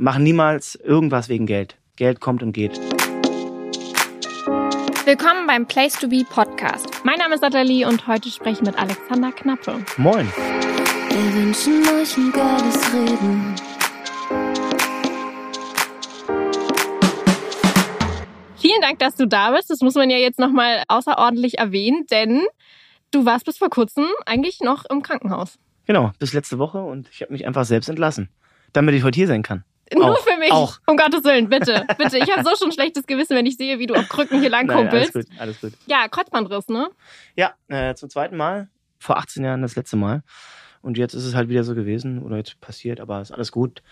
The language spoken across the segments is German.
mach niemals irgendwas wegen Geld. Geld kommt und geht. Willkommen beim Place to Be Podcast. Mein Name ist Nathalie und heute spreche ich mit Alexander Knappe. Moin. Wir wünschen euch ein geiles Reden. Vielen Dank, dass du da bist. Das muss man ja jetzt nochmal außerordentlich erwähnen, denn du warst bis vor kurzem eigentlich noch im Krankenhaus. Genau, bis letzte Woche und ich habe mich einfach selbst entlassen, damit ich heute hier sein kann. Nur Auch, für mich. auch. Um Gottes Willen, bitte. Bitte. Ich habe so schon schlechtes Gewissen, wenn ich sehe, wie du auf Krücken hier Nein, alles langkumpelst. gut, alles gut. Ja, Kreuzbandriss, ne? Ja, äh, zum zweiten Mal, vor 18 Jahren das letzte Mal. Und jetzt ist es halt wieder so gewesen oder jetzt passiert, aber ist alles gut.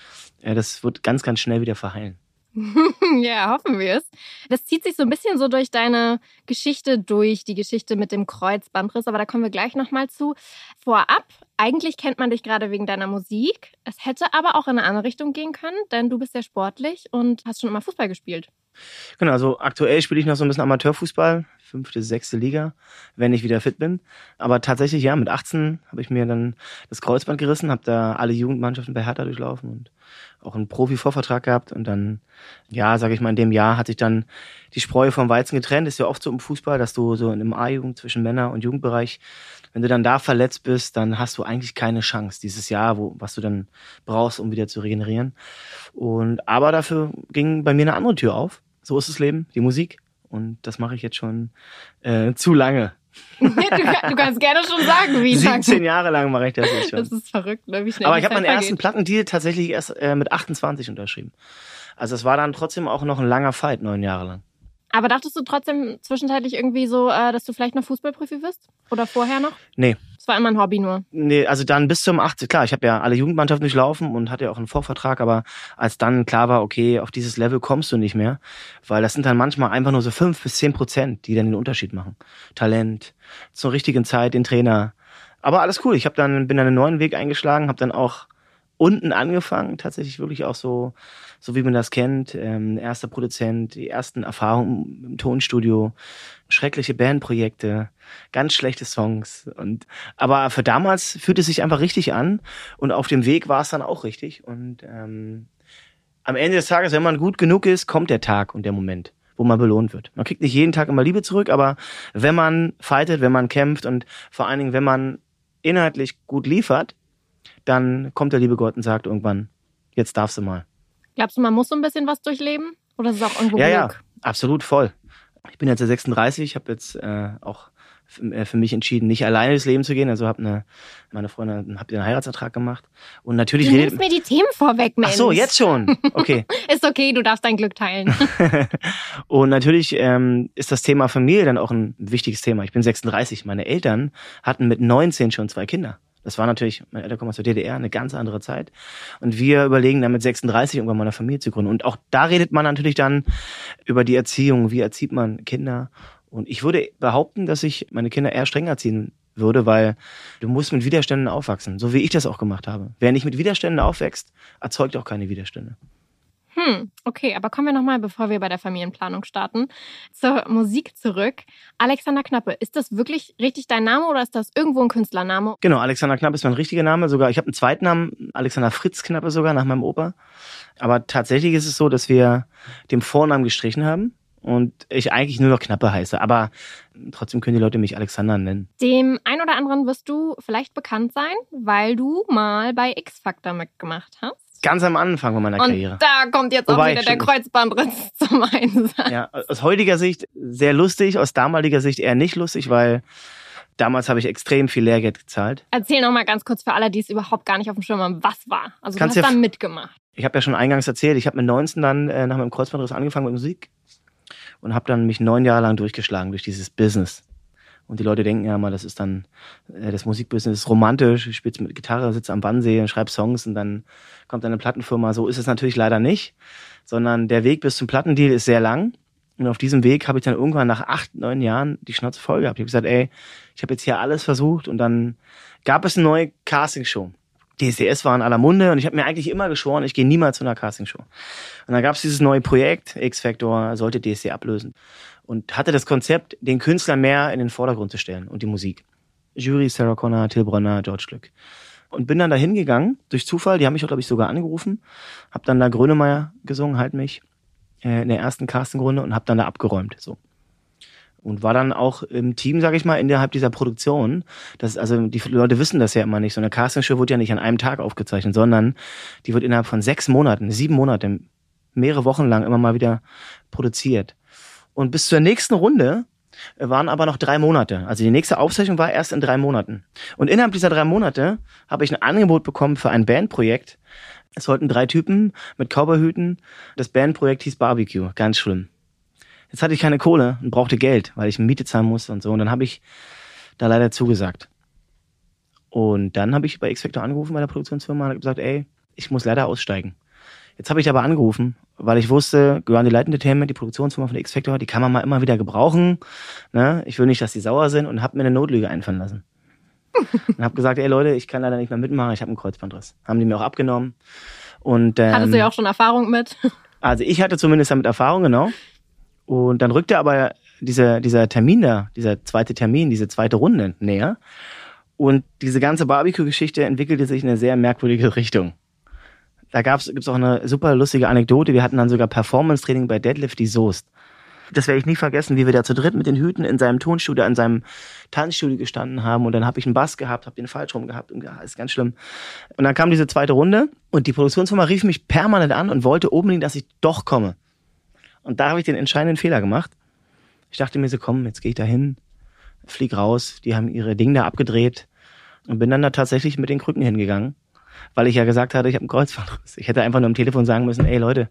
Äh, das wird ganz, ganz schnell wieder verheilen. ja, hoffen wir es. Das zieht sich so ein bisschen so durch deine Geschichte durch, die Geschichte mit dem Kreuzbandriss, aber da kommen wir gleich nochmal zu. Vorab, eigentlich kennt man dich gerade wegen deiner Musik. Es hätte aber auch in eine andere Richtung gehen können, denn du bist sehr sportlich und hast schon immer Fußball gespielt. Genau, also aktuell spiele ich noch so ein bisschen Amateurfußball, fünfte, sechste Liga, wenn ich wieder fit bin. Aber tatsächlich, ja, mit 18 habe ich mir dann das Kreuzband gerissen, habe da alle Jugendmannschaften bei Hertha durchlaufen und auch einen Profi-Vorvertrag gehabt. Und dann, ja, sage ich mal, in dem Jahr hat sich dann die Spreu vom Weizen getrennt. Ist ja oft so im Fußball, dass du so in einem A-Jugend zwischen Männer- und Jugendbereich, wenn du dann da verletzt bist, dann hast du eigentlich keine Chance dieses Jahr, wo, was du dann brauchst, um wieder zu regenerieren. Und aber dafür ging bei mir eine andere Tür auf. So ist das Leben, die Musik. Und das mache ich jetzt schon äh, zu lange. du, du kannst gerne schon sagen, wie lange. 17 Jahre lang mache ich das jetzt schon. Das ist verrückt, ne? wie schnell Aber ich habe meinen ersten vergeht. Plattendeal tatsächlich erst äh, mit 28 unterschrieben. Also es war dann trotzdem auch noch ein langer Fight, neun Jahre lang. Aber dachtest du trotzdem zwischenzeitlich irgendwie so, äh, dass du vielleicht noch Fußballprofi wirst? Oder vorher noch? Nee. Das war immer ein Hobby nur. Nee, also dann bis zum 18. Klar, ich habe ja alle Jugendmannschaften durchlaufen und hatte ja auch einen Vorvertrag, aber als dann klar war, okay, auf dieses Level kommst du nicht mehr, weil das sind dann manchmal einfach nur so fünf bis zehn Prozent, die dann den Unterschied machen. Talent, zur richtigen Zeit, den Trainer. Aber alles cool. Ich habe dann bin dann einen neuen Weg eingeschlagen, habe dann auch unten angefangen, tatsächlich wirklich auch so, so wie man das kennt, ähm, erster Produzent, die ersten Erfahrungen im Tonstudio, schreckliche Bandprojekte, ganz schlechte Songs. Und aber für damals fühlte es sich einfach richtig an und auf dem Weg war es dann auch richtig. Und ähm, am Ende des Tages, wenn man gut genug ist, kommt der Tag und der Moment, wo man belohnt wird. Man kriegt nicht jeden Tag immer Liebe zurück, aber wenn man fightet, wenn man kämpft und vor allen Dingen, wenn man inhaltlich gut liefert, dann kommt der liebe Gott und sagt irgendwann, jetzt darfst du mal. Glaubst du, man muss so ein bisschen was durchleben? Oder ist es auch irgendwo Ja, ja, Glück? absolut voll. Ich bin jetzt 36, ich habe jetzt äh, auch äh, für mich entschieden, nicht alleine durchs Leben zu gehen. Also habe eine, meine Freundin hat einen Heiratsantrag gemacht und natürlich Du nimmst mir die Themen vorweg, Mensch. Ach so, jetzt schon. Okay. Ist okay, du darfst dein Glück teilen. und natürlich ähm, ist das Thema Familie dann auch ein wichtiges Thema. Ich bin 36. Meine Eltern hatten mit 19 schon zwei Kinder. Das war natürlich, meine Eltern kommen aus der DDR, eine ganz andere Zeit. Und wir überlegen dann mit 36 irgendwann mal eine Familie zu gründen. Und auch da redet man natürlich dann über die Erziehung. Wie erzieht man Kinder? Und ich würde behaupten, dass ich meine Kinder eher streng erziehen würde, weil du musst mit Widerständen aufwachsen, so wie ich das auch gemacht habe. Wer nicht mit Widerständen aufwächst, erzeugt auch keine Widerstände. Hm, okay, aber kommen wir nochmal, bevor wir bei der Familienplanung starten, zur Musik zurück. Alexander Knappe, ist das wirklich richtig dein Name oder ist das irgendwo ein Künstlername? Genau, Alexander Knappe ist mein richtiger Name. Sogar, ich habe einen zweiten Namen, Alexander Fritz Knappe sogar, nach meinem Opa. Aber tatsächlich ist es so, dass wir den Vornamen gestrichen haben und ich eigentlich nur noch Knappe heiße. Aber trotzdem können die Leute mich Alexander nennen. Dem ein oder anderen wirst du vielleicht bekannt sein, weil du mal bei X Factor mitgemacht hast. Ganz am Anfang von meiner Und Karriere. da kommt jetzt auch Wobei, wieder der. Kreuzbandriss zum Einsatz. Ja, aus heutiger Sicht sehr lustig, aus damaliger Sicht eher nicht lustig, weil damals habe ich extrem viel Lehrgeld gezahlt. Erzähl noch mal ganz kurz für alle, die es überhaupt gar nicht auf dem Schirm haben, was war. Also Kannst du ja hast da f- mitgemacht. Ich habe ja schon eingangs erzählt, ich habe mit 19 dann äh, nach meinem Kreuzbandriss angefangen mit Musik und habe dann mich neun Jahre lang durchgeschlagen durch dieses Business. Und die Leute denken ja mal, das ist dann äh, das Musikbusiness ist romantisch, ich spielst mit Gitarre, sitze am Wannsee und schreib Songs und dann kommt eine Plattenfirma. So ist es natürlich leider nicht, sondern der Weg bis zum Plattendeal ist sehr lang. Und auf diesem Weg habe ich dann irgendwann nach acht, neun Jahren die Schnauze voll gehabt. Ich habe gesagt, ey, ich habe jetzt hier alles versucht und dann gab es eine neue Castingshow. DSDS war in aller Munde und ich habe mir eigentlich immer geschworen, ich gehe niemals zu einer Castingshow. Und dann gab es dieses neue Projekt, X-Factor sollte DSD ablösen und hatte das Konzept, den Künstler mehr in den Vordergrund zu stellen und die Musik. Jury, Sarah Connor, Till Bronner, George Glück. und bin dann da hingegangen, durch Zufall, die haben mich glaube ich, sogar angerufen, hab dann da Grönemeyer gesungen, halt mich, äh, in der ersten Castingrunde und hab dann da abgeräumt, so. Und war dann auch im Team, sage ich mal, innerhalb dieser Produktion. Das, also die Leute wissen das ja immer nicht. So eine Castingshow wird ja nicht an einem Tag aufgezeichnet, sondern die wird innerhalb von sechs Monaten, sieben Monate, mehrere Wochen lang immer mal wieder produziert. Und bis zur nächsten Runde waren aber noch drei Monate. Also die nächste Aufzeichnung war erst in drei Monaten. Und innerhalb dieser drei Monate habe ich ein Angebot bekommen für ein Bandprojekt. Es sollten drei Typen mit Cowboyhüten. Das Bandprojekt hieß Barbecue. Ganz schlimm. Jetzt hatte ich keine Kohle und brauchte Geld, weil ich Miete zahlen musste und so. Und dann habe ich da leider zugesagt. Und dann habe ich bei X-Factor angerufen bei der Produktionsfirma und gesagt, ey, ich muss leider aussteigen. Jetzt habe ich aber angerufen, weil ich wusste, Grounded Light Entertainment, die Produktionsfirma von X-Factor, die kann man mal immer wieder gebrauchen. Ne? Ich will nicht, dass die sauer sind und habe mir eine Notlüge einfallen lassen. und habe gesagt, ey Leute, ich kann leider nicht mehr mitmachen, ich habe einen Kreuzbandriss. Haben die mir auch abgenommen. Und, ähm, Hattest du ja auch schon Erfahrung mit? Also ich hatte zumindest damit Erfahrung, genau. Und dann rückte aber dieser, dieser Termin da, dieser zweite Termin, diese zweite Runde näher. Und diese ganze Barbecue-Geschichte entwickelte sich in eine sehr merkwürdige Richtung da gab's, gibt's auch eine super lustige Anekdote. Wir hatten dann sogar Performance-Training bei Deadlift die Soest. Das werde ich nie vergessen, wie wir da zu dritt mit den Hüten in seinem Tonstudio, in seinem Tanzstudio gestanden haben und dann habe ich einen Bass gehabt, habe den falsch rum gehabt und ja, ist ganz schlimm. Und dann kam diese zweite Runde und die Produktionsfirma rief mich permanent an und wollte unbedingt, dass ich doch komme. Und da habe ich den entscheidenden Fehler gemacht. Ich dachte mir so, komm, jetzt gehe ich da hin, flieg raus. Die haben ihre Dinge da abgedreht und bin dann da tatsächlich mit den Krücken hingegangen weil ich ja gesagt hatte, ich habe einen Kreuzbandriss. Ich hätte einfach nur am Telefon sagen müssen, ey Leute,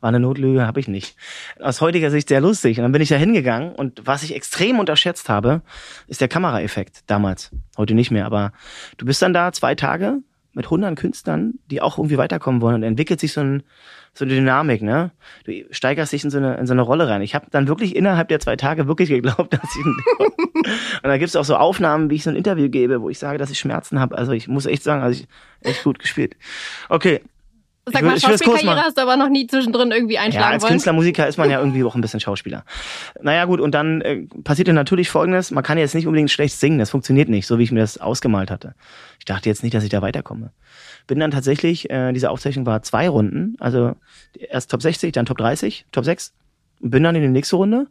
war eine Notlüge, habe ich nicht. Aus heutiger Sicht sehr lustig. Und dann bin ich da hingegangen und was ich extrem unterschätzt habe, ist der Kameraeffekt damals. Heute nicht mehr, aber du bist dann da zwei Tage mit hunderten Künstlern, die auch irgendwie weiterkommen wollen und entwickelt sich so, ein, so eine Dynamik, ne? Du steigerst dich in so eine, in so eine Rolle rein. Ich habe dann wirklich innerhalb der zwei Tage wirklich geglaubt, dass ich und da gibt's auch so Aufnahmen, wie ich so ein Interview gebe, wo ich sage, dass ich Schmerzen habe. Also ich muss echt sagen, also ich echt gut gespielt. Okay, Sag mal, Schauspielkarriere hast du aber noch nie zwischendrin irgendwie einschlagen ja, als wollen. Künstler, Musiker ist man ja irgendwie auch ein bisschen Schauspieler. Naja gut, und dann äh, passierte natürlich Folgendes, man kann jetzt nicht unbedingt schlecht singen, das funktioniert nicht, so wie ich mir das ausgemalt hatte. Ich dachte jetzt nicht, dass ich da weiterkomme. Bin dann tatsächlich, äh, diese Aufzeichnung war zwei Runden, also erst Top 60, dann Top 30, Top 6. Bin dann in die nächste Runde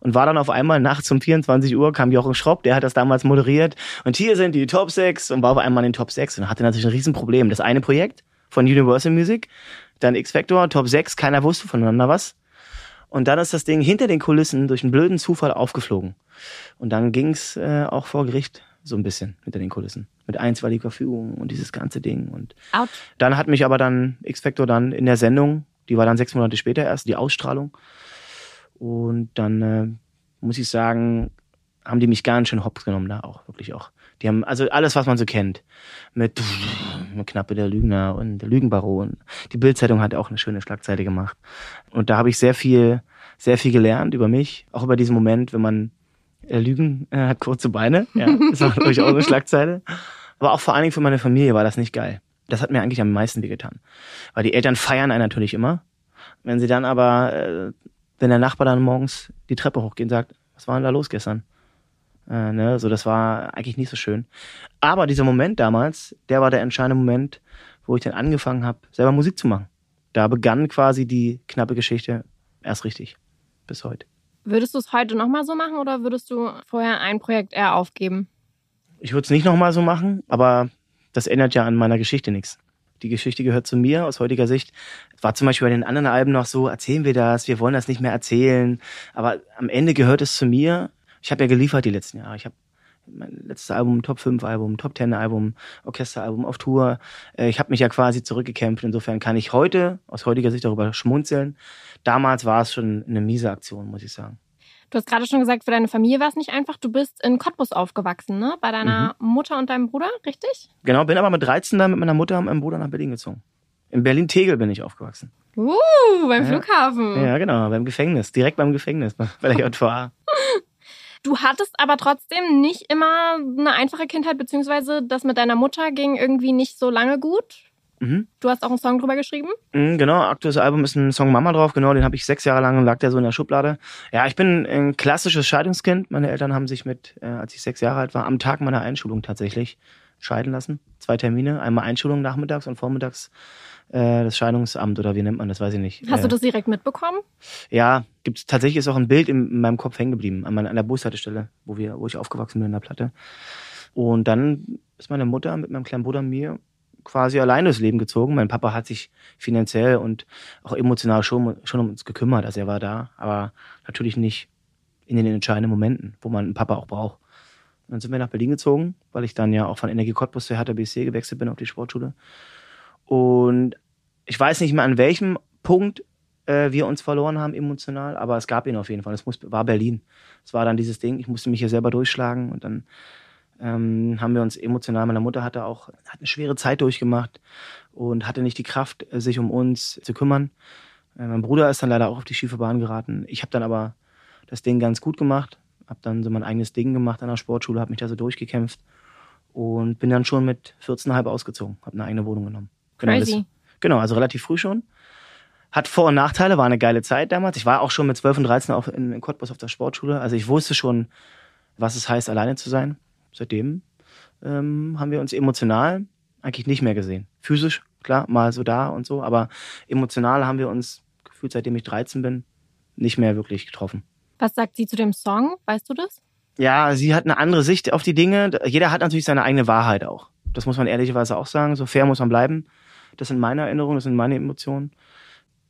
und war dann auf einmal nachts um 24 Uhr kam Jochen Schropp, der hat das damals moderiert und hier sind die Top 6 und war auf einmal in den Top 6 und hatte natürlich ein Riesenproblem. Das eine Projekt, von Universal Music, dann X-Factor, Top 6, keiner wusste voneinander was. Und dann ist das Ding hinter den Kulissen durch einen blöden Zufall aufgeflogen. Und dann ging's äh, auch vor Gericht so ein bisschen hinter den Kulissen. Mit einstweiliger Verfügung und dieses ganze Ding. Und Out. dann hat mich aber dann X-Factor dann in der Sendung, die war dann sechs Monate später erst, die Ausstrahlung. Und dann äh, muss ich sagen, haben die mich ganz schön hops genommen da auch, wirklich auch. Die haben also alles, was man so kennt. Mit, mit Knappe der Lügner und der Lügenbaron. Die Bildzeitung hat auch eine schöne Schlagzeile gemacht. Und da habe ich sehr viel, sehr viel gelernt über mich. Auch über diesen Moment, wenn man äh, Lügen äh, hat kurze Beine. Ja, das war natürlich auch eine Schlagzeile. Aber auch vor allen Dingen für meine Familie war das nicht geil. Das hat mir eigentlich am meisten wehgetan. Weil die Eltern feiern einen natürlich immer. Wenn sie dann aber, äh, wenn der Nachbar dann morgens die Treppe hochgeht und sagt, was war denn da los gestern? Äh, ne? So, das war eigentlich nicht so schön. Aber dieser Moment damals, der war der entscheidende Moment, wo ich dann angefangen habe, selber Musik zu machen. Da begann quasi die knappe Geschichte erst richtig. Bis heute. Würdest du es heute nochmal so machen oder würdest du vorher ein Projekt eher aufgeben? Ich würde es nicht nochmal so machen, aber das ändert ja an meiner Geschichte nichts. Die Geschichte gehört zu mir aus heutiger Sicht. War zum Beispiel bei den anderen Alben noch so, erzählen wir das, wir wollen das nicht mehr erzählen. Aber am Ende gehört es zu mir ich habe ja geliefert die letzten Jahre. Ich habe mein letztes Album, Top 5 Album, Top 10 Album, Orchesteralbum auf Tour. Äh, ich habe mich ja quasi zurückgekämpft. Insofern kann ich heute aus heutiger Sicht darüber schmunzeln. Damals war es schon eine miese Aktion, muss ich sagen. Du hast gerade schon gesagt, für deine Familie war es nicht einfach. Du bist in Cottbus aufgewachsen, ne? Bei deiner mhm. Mutter und deinem Bruder, richtig? Genau, bin aber mit 13 dann mit meiner Mutter und meinem Bruder nach Berlin gezogen. In Berlin-Tegel bin ich aufgewachsen. Uh, beim ja. Flughafen. Ja, genau, beim Gefängnis. Direkt beim Gefängnis, bei der JVA. Du hattest aber trotzdem nicht immer eine einfache Kindheit, beziehungsweise das mit deiner Mutter ging irgendwie nicht so lange gut. Mhm. Du hast auch einen Song drüber geschrieben? Mhm, genau, aktuelles Album ist ein Song Mama drauf, genau, den habe ich sechs Jahre lang und lag der so in der Schublade. Ja, ich bin ein klassisches Scheidungskind. Meine Eltern haben sich mit, äh, als ich sechs Jahre alt war, am Tag meiner Einschulung tatsächlich scheiden lassen. Zwei Termine, einmal Einschulung nachmittags und vormittags das Scheidungsamt oder wie nennt man das, weiß ich nicht. Hast äh, du das direkt mitbekommen? Ja, gibt's tatsächlich ist auch ein Bild in, in meinem Kopf hängen geblieben, an, meiner, an der Bushaltestelle, wo wir, wo ich aufgewachsen bin in der Platte. Und dann ist meine Mutter mit meinem kleinen Bruder und mir quasi alleine durchs Leben gezogen. Mein Papa hat sich finanziell und auch emotional schon, schon um uns gekümmert. Also er war da, aber natürlich nicht in den entscheidenden Momenten, wo man einen Papa auch braucht. Und dann sind wir nach Berlin gezogen, weil ich dann ja auch von Energie Cottbus zu Hertha BSC gewechselt bin auf die Sportschule. Und ich weiß nicht mehr, an welchem Punkt äh, wir uns verloren haben emotional, aber es gab ihn auf jeden Fall. Es muss, war Berlin. Es war dann dieses Ding, ich musste mich hier selber durchschlagen und dann ähm, haben wir uns emotional, meine Mutter hatte auch hat eine schwere Zeit durchgemacht und hatte nicht die Kraft, äh, sich um uns zu kümmern. Äh, mein Bruder ist dann leider auch auf die schiefe Bahn geraten. Ich habe dann aber das Ding ganz gut gemacht, habe dann so mein eigenes Ding gemacht an der Sportschule, habe mich da so durchgekämpft und bin dann schon mit 14,5 ausgezogen, habe eine eigene Wohnung genommen. Genau, das- Crazy. Genau, also relativ früh schon. Hat Vor- und Nachteile, war eine geile Zeit damals. Ich war auch schon mit 12 und 13 auf, in, in Cottbus auf der Sportschule. Also ich wusste schon, was es heißt, alleine zu sein. Seitdem ähm, haben wir uns emotional eigentlich nicht mehr gesehen. Physisch, klar, mal so da und so, aber emotional haben wir uns gefühlt, seitdem ich 13 bin, nicht mehr wirklich getroffen. Was sagt sie zu dem Song? Weißt du das? Ja, sie hat eine andere Sicht auf die Dinge. Jeder hat natürlich seine eigene Wahrheit auch. Das muss man ehrlicherweise auch sagen. So fair muss man bleiben. Das sind meine Erinnerungen, das sind meine Emotionen.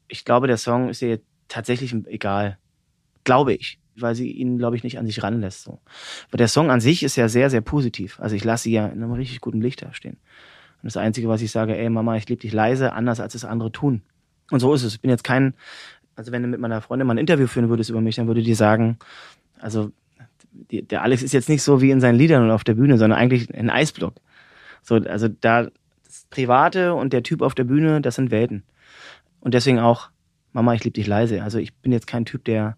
Ich glaube, der Song ist ihr tatsächlich egal. Glaube ich. Weil sie ihn, glaube ich, nicht an sich ranlässt. So. Aber der Song an sich ist ja sehr, sehr positiv. Also ich lasse sie ja in einem richtig guten Licht dastehen. Und das Einzige, was ich sage, ey Mama, ich liebe dich leise, anders als es andere tun. Und so ist es. Ich bin jetzt kein, also wenn du mit meiner Freundin mal ein Interview führen würdest über mich, dann würde die sagen, also die, der Alex ist jetzt nicht so wie in seinen Liedern und auf der Bühne, sondern eigentlich ein Eisblock. So, also da das Private und der Typ auf der Bühne, das sind Welten. Und deswegen auch, Mama, ich liebe dich leise. Also ich bin jetzt kein Typ, der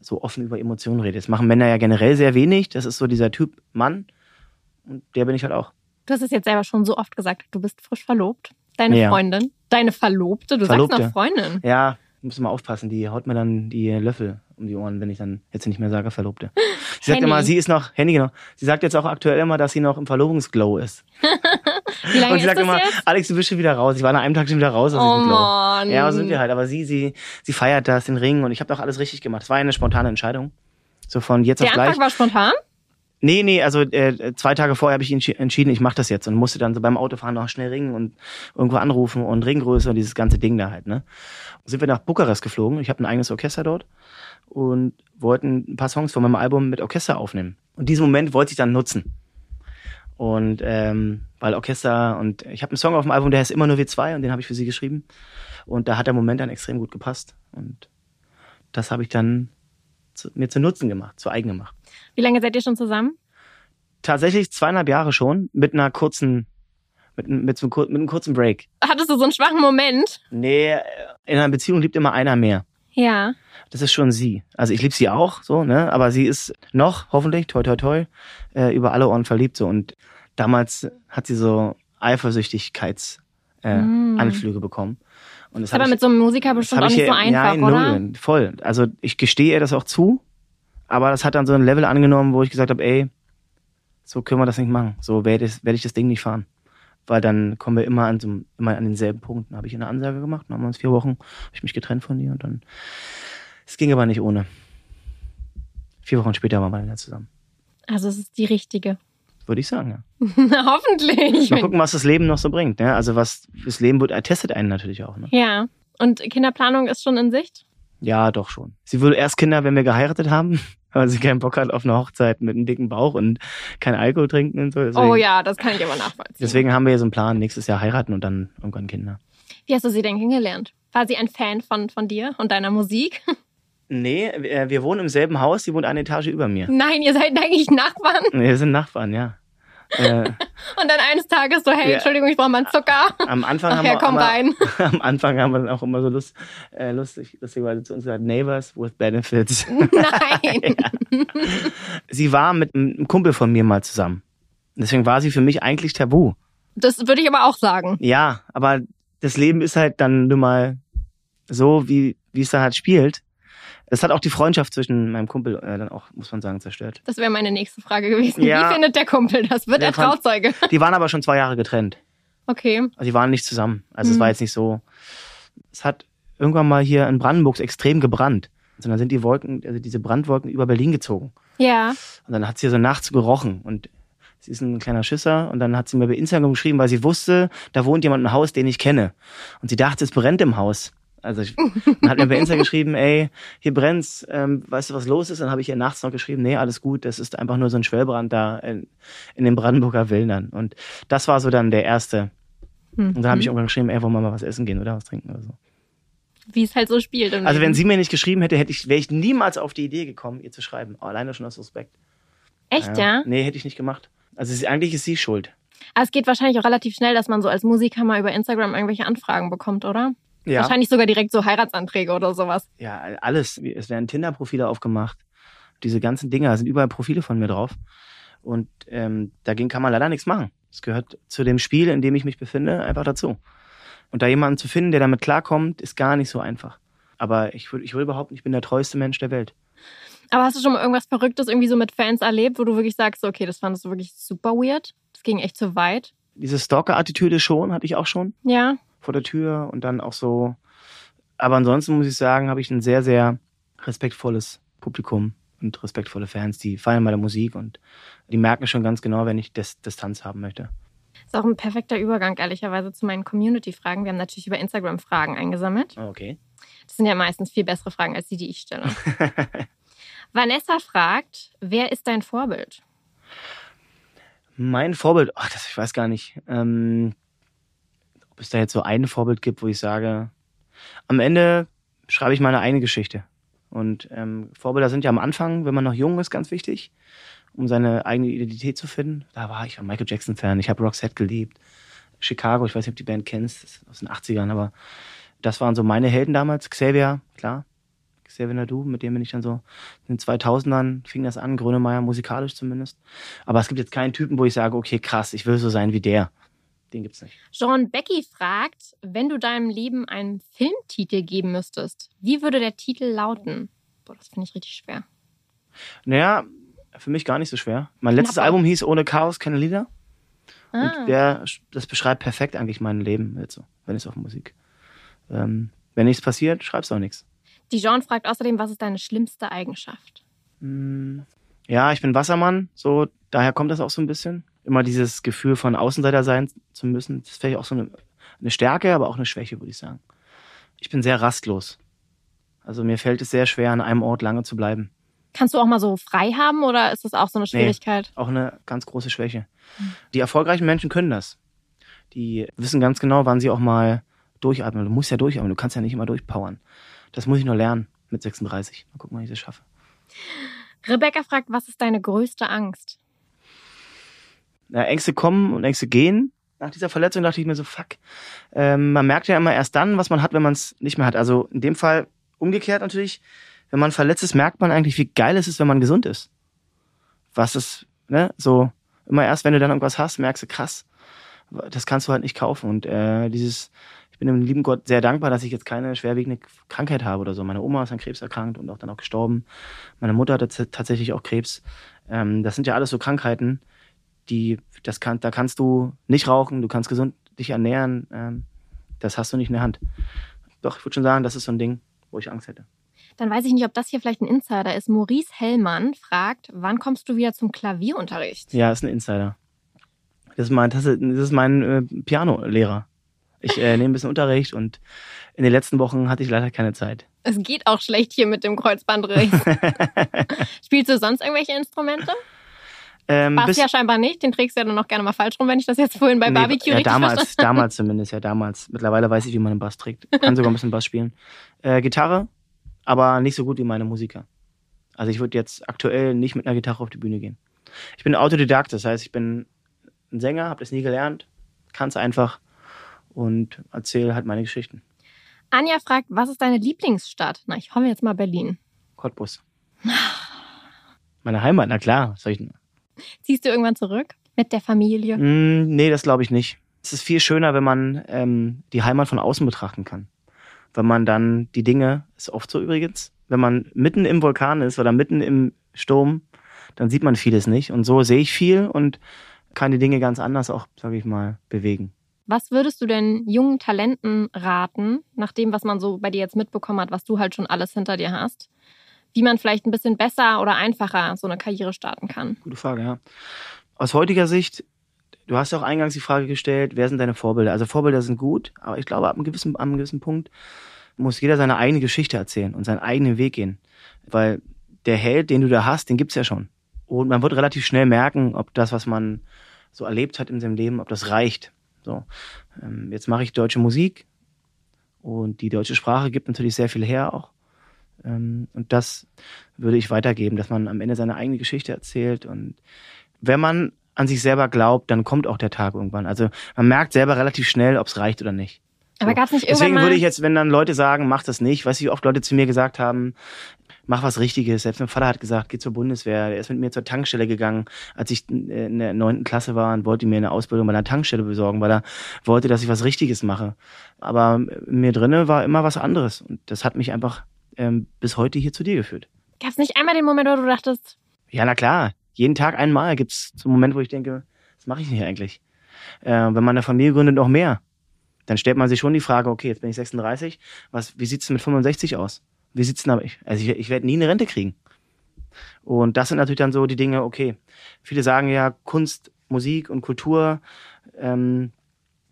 so offen über Emotionen redet. Das machen Männer ja generell sehr wenig. Das ist so dieser Typ Mann. Und der bin ich halt auch. Du hast es jetzt selber schon so oft gesagt. Du bist frisch verlobt. Deine Ja. Freundin. Deine Verlobte. Du Verlobte. sagst noch Freundin. Ja, muss mal aufpassen. Die haut mir dann die Löffel um die Ohren, wenn ich dann jetzt nicht mehr sage Verlobte. Sie sagt Henny. immer, sie ist noch, Handy genau. Sie sagt jetzt auch aktuell immer, dass sie noch im Verlobungsglow ist. Wie lange Und sie sagt das immer, jetzt? Alex, du bist schon wieder raus. Ich war nach einem Tag schon wieder raus aus Oh diesem. Mann. Ja, so sind wir halt. Aber sie, sie, sie feiert das, den Ring und ich habe auch alles richtig gemacht. Es war eine spontane Entscheidung. So von jetzt Der auf gleich. Anfang war spontan? Nee, nee, also äh, zwei Tage vorher habe ich entschi- entschieden, ich mache das jetzt und musste dann so beim Autofahren noch schnell ringen und irgendwo anrufen und Ringgröße und dieses ganze Ding da halt, ne? Sind wir nach Bukarest geflogen. Ich habe ein eigenes Orchester dort und wollten ein paar Songs von meinem Album mit Orchester aufnehmen. Und diesen Moment wollte ich dann nutzen. Und ähm, weil Orchester und ich habe einen Song auf dem Album, der heißt immer nur wir zwei und den habe ich für sie geschrieben. Und da hat der Moment dann extrem gut gepasst. Und das habe ich dann zu, mir zu Nutzen gemacht, zu eigen gemacht Wie lange seid ihr schon zusammen? tatsächlich zweieinhalb Jahre schon mit einer kurzen, mit, mit, so einem, mit einem kurzen Break. Hattest du so einen schwachen Moment? Nee, äh, in einer Beziehung liebt immer einer mehr. Ja. Das ist schon sie. Also ich liebe sie auch, so, ne? Aber sie ist noch, hoffentlich, toi toi toi, äh, über alle Ohren verliebt. So. Und damals hat sie so Eifersüchtigkeits äh, Mm. Anflüge bekommen. Und das Ist aber ich- mit so einem Musiker das bestimmt auch ich nicht so einfach, ja, oder? Null, voll. Also ich gestehe ihr das auch zu, aber das hat dann so ein Level angenommen, wo ich gesagt habe, ey, so können wir das nicht machen. So werde ich, werd ich das Ding nicht fahren. Weil dann kommen wir immer an, so, immer an denselben Punkt. Dann habe ich eine Ansage gemacht, dann haben wir uns vier Wochen, habe ich mich getrennt von ihr und dann. Es ging aber nicht ohne. Vier Wochen später waren wir dann wieder zusammen. Also es ist die richtige. Würde ich sagen, ja. Hoffentlich. Mal gucken, was das Leben noch so bringt. Ne? Also was das Leben wird, testet einen natürlich auch. Ne? Ja. Und Kinderplanung ist schon in Sicht? Ja, doch schon. Sie will erst Kinder, wenn wir geheiratet haben, weil sie keinen Bock hat auf eine Hochzeit mit einem dicken Bauch und kein Alkohol trinken und so. Deswegen, Oh ja, das kann ich aber nachvollziehen. Deswegen haben wir ja so einen Plan, nächstes Jahr heiraten und dann irgendwann Kinder. Wie hast du sie denn kennengelernt? War sie ein Fan von, von dir und deiner Musik? Nee, wir wir wohnen im selben Haus, sie wohnt eine Etage über mir. Nein, ihr seid eigentlich Nachbarn. Nee, Wir sind Nachbarn, ja. Äh, Und dann eines Tages so, hey, Ja. Entschuldigung, ich brauche mal einen Zucker. am Anfang Ach haben ja, wir komm immer, rein. am Anfang haben wir dann auch immer so lust, äh, lustig, lustigerweise zu uns gesagt, Neighbors with Benefits. Nein. sie war mit einem Kumpel von mir mal zusammen. Deswegen war sie für mich eigentlich tabu. Das würde ich aber auch sagen. Ja, aber das Leben ist halt dann nun mal so, wie, wie es dann halt spielt. Es hat auch die Freundschaft zwischen meinem Kumpel äh, dann auch, muss man sagen, zerstört. Das wäre meine nächste Frage gewesen. Ja. Wie findet der Kumpel das? Wird Der er fand- Trauzeuge? Die waren aber schon zwei Jahre getrennt. Okay. Also die waren nicht zusammen. Also es Mhm. war jetzt nicht so. Es hat irgendwann mal hier in Brandenburg extrem gebrannt. Und dann sind die Wolken, also diese Brandwolken über Berlin gezogen. Ja. Und dann hat sie so nachts gerochen und sie ist ein kleiner Schisser und dann hat sie mir bei Instagram geschrieben, weil sie wusste, da wohnt jemand im Haus, den ich kenne. Und sie dachte, es brennt im Haus. Also ich, hat mir bei Instagram geschrieben, ey, hier brennt's, ähm, weißt du, was los ist? Dann habe ich ihr nachts noch geschrieben, nee, alles gut, das ist einfach nur so ein Schwellbrand da in, in den Brandenburger Wäldern. Und das war so dann der erste. Und dann habe ich irgendwann geschrieben, ey, wollen wir mal was essen gehen oder was trinken oder so. Wie es halt so spielt. Also wenn Leben. sie mir nicht geschrieben hätte, hätte ich, wäre ich niemals auf die Idee gekommen, ihr zu schreiben. Alleine schon aus Respekt. Echt, ja? Nee, hätte ich nicht gemacht. Also sie, eigentlich ist sie schuld. Aber es geht wahrscheinlich auch relativ schnell, dass man so als Musiker mal über Instagram irgendwelche Anfragen bekommt, oder? Ja. Wahrscheinlich sogar direkt so Heiratsanträge oder sowas. Ja, alles. Es werden Tinder-Profile aufgemacht. Diese ganzen Dinger, da sind überall Profile von mir drauf. Und ähm, dagegen kann man leider nichts machen. Es gehört zu dem Spiel, in dem ich mich befinde, einfach dazu. Und da jemanden zu finden, der damit klarkommt, ist gar nicht so einfach. Aber ich würde ich würde behaupten, ich bin der treueste Mensch der Welt. Aber hast du schon mal irgendwas Verrücktes irgendwie so mit Fans erlebt, wo du wirklich sagst, okay, das fandest du wirklich super weird? Das ging echt zu weit. Diese Stalker-Attitüde schon, hatte ich auch schon. Ja. Vor der Tür und dann auch so. Aber ansonsten muss ich sagen, habe ich ein sehr, sehr respektvolles Publikum und respektvolle Fans, die feiern meine Musik und die merken schon ganz genau, wenn ich Dis Distanz haben möchte. Ist auch ein perfekter Übergang, ehrlicherweise, zu meinen Community-Fragen. Wir haben natürlich über Instagram Fragen eingesammelt. Okay. Das sind ja meistens viel bessere Fragen als die, die ich stelle. Vanessa fragt, wer ist dein Vorbild? Mein Vorbild, ach, das, ich weiß gar nicht, ähm, ob es da jetzt so ein Vorbild gibt, wo ich sage, am Ende schreibe ich meine eigene Geschichte. Und ähm, Vorbilder sind ja am Anfang, wenn man noch jung ist, ganz wichtig, um seine eigene Identität zu finden. Da war ich ein Michael Jackson-Fan, ich habe Roxette geliebt. Chicago, ich weiß nicht, ob die Band kennst, aus den 80ern, aber das waren so meine Helden damals. Xavier, klar. Xavier Nadu, mit dem bin ich dann so in den 2000ern fing das an, Grönemeyer, musikalisch zumindest. Aber es gibt jetzt keinen Typen, wo ich sage, okay, krass, ich will so sein wie der. Den gibt's nicht. Jean Becky fragt, wenn du deinem Leben einen Filmtitel geben müsstest, wie würde der Titel lauten? Boah, das finde ich richtig schwer. Naja, für mich gar nicht so schwer. Mein letztes Knapp. Album hieß Ohne Chaos keine Lieder. Ah, Und der, das beschreibt perfekt eigentlich mein Leben jetzt so, wenn es auf Musik. Ähm, wenn nichts passiert, schreibst du auch nichts. die Jean fragt außerdem, was ist deine schlimmste Eigenschaft? Mm, Ja, ich bin Wassermann, so daher kommt das auch so ein bisschen. Immer dieses Gefühl von Außenseiter sein zu müssen. Das ist vielleicht auch so eine, eine Stärke, aber auch eine Schwäche, würde ich sagen. Ich bin sehr rastlos. Also mir fällt es sehr schwer, an einem Ort lange zu bleiben. Kannst du auch mal so frei haben oder ist das auch so eine Schwierigkeit? Auch eine ganz große Schwäche. Die erfolgreichen Menschen können das. Die wissen ganz genau, wann sie auch mal durchatmen. Du musst ja durchatmen, du kannst ja nicht immer durchpowern. Das muss ich nur lernen mit 36. Mal gucken, wann ich das schaffe. Rebecca fragt, was ist deine größte Angst? Ja, Ängste kommen und Ängste gehen. Nach dieser Verletzung dachte ich mir so, fuck. Ähm, man merkt ja immer erst dann, was man hat, wenn man es nicht mehr hat. Also in dem Fall umgekehrt natürlich. Wenn man verletzt ist, merkt man eigentlich, wie geil es ist, wenn man gesund ist. Was ist, ne, so, immer erst, wenn du dann irgendwas hast, merkst du, krass, das kannst du halt nicht kaufen. Und äh, dieses, ich bin dem lieben Gott sehr dankbar, dass ich jetzt keine schwerwiegende Krankheit habe oder so. Meine Oma ist an Krebs erkrankt und auch dann auch gestorben. Meine Mutter hatte t- tatsächlich auch Krebs. Ähm, das sind ja alles so Krankheiten, die, das kann, da kannst du nicht rauchen, du kannst gesund dich ernähren. Ähm, das hast du nicht in der Hand. Doch, ich würde schon sagen, das ist so ein Ding, wo ich Angst hätte. Dann weiß ich nicht, ob das hier vielleicht ein Insider ist. Maurice Hellmann fragt, wann kommst du wieder zum Klavierunterricht? Ja, ist ein Insider. Das ist mein, das ist, das ist mein äh, Piano-Lehrer. Ich äh, nehme ein bisschen Unterricht und in den letzten Wochen hatte ich leider keine Zeit. Es geht auch schlecht hier mit dem Kreuzbandriss. Spielst du sonst irgendwelche Instrumente? Ähm, Bass ja scheinbar nicht. Den trägst du ja dann noch gerne mal falsch rum, wenn ich das jetzt vorhin bei Nee, Barbecue ja, damals, damals zumindest, ja damals. Mittlerweile weiß ich, wie man einen Bass trägt. Kann sogar ein bisschen Bass spielen. Äh, Gitarre, aber nicht so gut wie meine Musiker. Also ich würde jetzt aktuell nicht mit einer Gitarre auf die Bühne gehen. Ich bin Autodidakt, das heißt, ich bin ein Sänger, habe das nie gelernt, kann es einfach und erzähle halt meine Geschichten. Anja fragt, was ist deine Lieblingsstadt? Na, ich hoffe jetzt mal Berlin. Cottbus. Meine Heimat, na klar. Soll ich, Ziehst du irgendwann zurück mit der Familie? Mm, nee, das glaube ich nicht. Es ist viel schöner, wenn man ähm, die Heimat von außen betrachten kann. Wenn man dann die Dinge, ist oft so übrigens, Wenn man mitten im Vulkan ist oder mitten im Sturm, dann sieht man vieles nicht. Und so sehe ich viel und kann die Dinge ganz anders auch, sage ich mal, bewegen. Was würdest du denn jungen Talenten raten, nach dem, was man so bei dir jetzt mitbekommen hat, was du halt schon alles hinter dir hast? Wie man vielleicht ein bisschen besser oder einfacher so eine Karriere starten kann? Gute Frage, ja. Aus heutiger Sicht, du hast ja auch eingangs die Frage gestellt, wer sind deine Vorbilder? Also Vorbilder sind gut, aber ich glaube, ab einem gewissen, ab einem gewissen Punkt muss jeder seine eigene Geschichte erzählen und seinen eigenen Weg gehen. Weil der Held, den du da hast, den gibt's ja schon. Und man wird relativ schnell merken, ob das, was man so erlebt hat in seinem Leben, ob das reicht. So, ähm, jetzt mache ich deutsche Musik und die deutsche Sprache gibt natürlich sehr viel her auch. Ähm, und das würde ich weitergeben, dass man am Ende seine eigene Geschichte erzählt. Und wenn man an sich selber glaubt, dann kommt auch der Tag irgendwann. Also man merkt selber relativ schnell, ob es reicht oder nicht. Aber So. gab es nicht irgendwann Deswegen würde ich jetzt, wenn dann Leute sagen, mach das nicht, weiß ich, wie oft Leute zu mir gesagt haben, mach was Richtiges. Selbst mein Vater hat gesagt, geh zur Bundeswehr. Er ist mit mir zur Tankstelle gegangen, als ich in der neunten Klasse war und wollte mir eine Ausbildung bei einer Tankstelle besorgen, weil er wollte, dass ich was Richtiges mache. Aber mir drinne war immer was anderes. Und das hat mich einfach ähm, bis heute hier zu dir geführt. Gab es nicht einmal den Moment, wo du dachtest, Ja, na klar. Jeden Tag einmal gibt's so einen Moment, wo ich denke, was mache ich denn hier eigentlich? Äh, wenn man eine Familie gründet, noch mehr. Dann stellt man sich schon die Frage, okay, jetzt bin ich 36, was, wie sieht's denn mit 65 aus? Wie sieht's denn aber ich? Also ich, ich werde nie eine Rente kriegen. Und das sind natürlich dann so die Dinge, okay. Viele sagen ja, Kunst, Musik und Kultur, ähm,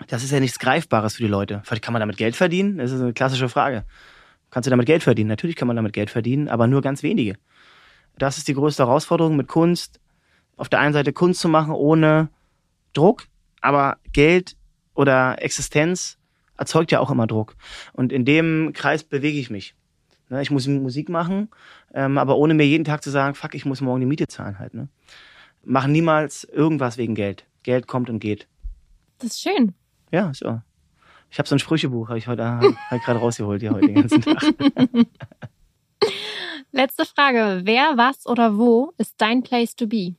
das ist ja nichts Greifbares für die Leute. Vielleicht kann man damit Geld verdienen? Das ist eine klassische Frage. Kannst du damit Geld verdienen? Natürlich kann man damit Geld verdienen, aber nur ganz wenige. Das ist die größte Herausforderung mit Kunst. Auf der einen Seite Kunst zu machen ohne Druck, aber Geld oder Existenz erzeugt ja auch immer Druck. Und in dem Kreis bewege ich mich. Ne, Ich muss Musik machen, ähm, aber ohne mir jeden Tag zu sagen, fuck, ich muss morgen die Miete zahlen halt. Ne? Machen niemals irgendwas wegen Geld. Geld kommt und geht. das ist schön. Ja, so. Ich habe so ein Sprüchebuch, habe ich heute hab ich gerade rausgeholt hier heute den ganzen Tag. Letzte Frage. Wer, was oder wo ist dein Place to be?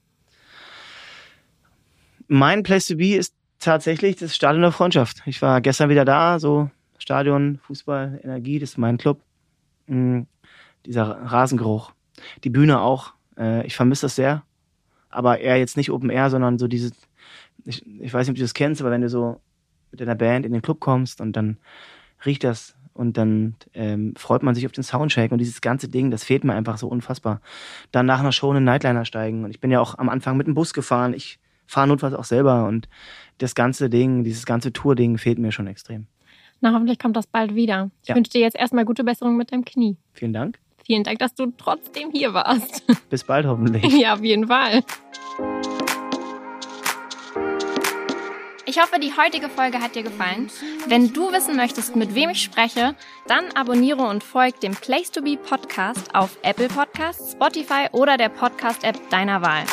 Mein Place to be ist tatsächlich das Stadion der Freundschaft. Ich war gestern wieder da, so Stadion, Fußball, Energie, das ist mein Club. Mm, dieser Rasengeruch. Die Bühne auch. Äh, ich vermisse das sehr. Aber eher jetzt nicht Open Air, sondern so dieses, ich, ich weiß nicht, ob du das kennst, aber wenn du so mit deiner Band in den Club kommst und dann riecht das und dann ähm, freut man sich auf den Soundcheck und dieses ganze Ding, das fehlt mir einfach so unfassbar. Dann nach einer Show in einen Nightliner steigen und ich bin ja auch am Anfang mit dem Bus gefahren. Ich fahre notfalls auch selber und das ganze Ding, dieses ganze Tour-Ding fehlt mir schon extrem. Na, hoffentlich kommt das bald wieder. Ich Ja. wünsche dir jetzt erstmal gute Besserung mit deinem Knie. Vielen Dank. Vielen Dank, dass du trotzdem hier warst. Bis bald hoffentlich. ja, auf jeden Fall. Ich hoffe, die heutige Folge hat dir gefallen. Wenn du wissen möchtest, mit wem ich spreche, dann abonniere und folg dem Place to Be Podcast auf Apple Podcasts, Spotify oder der Podcast-App deiner Wahl.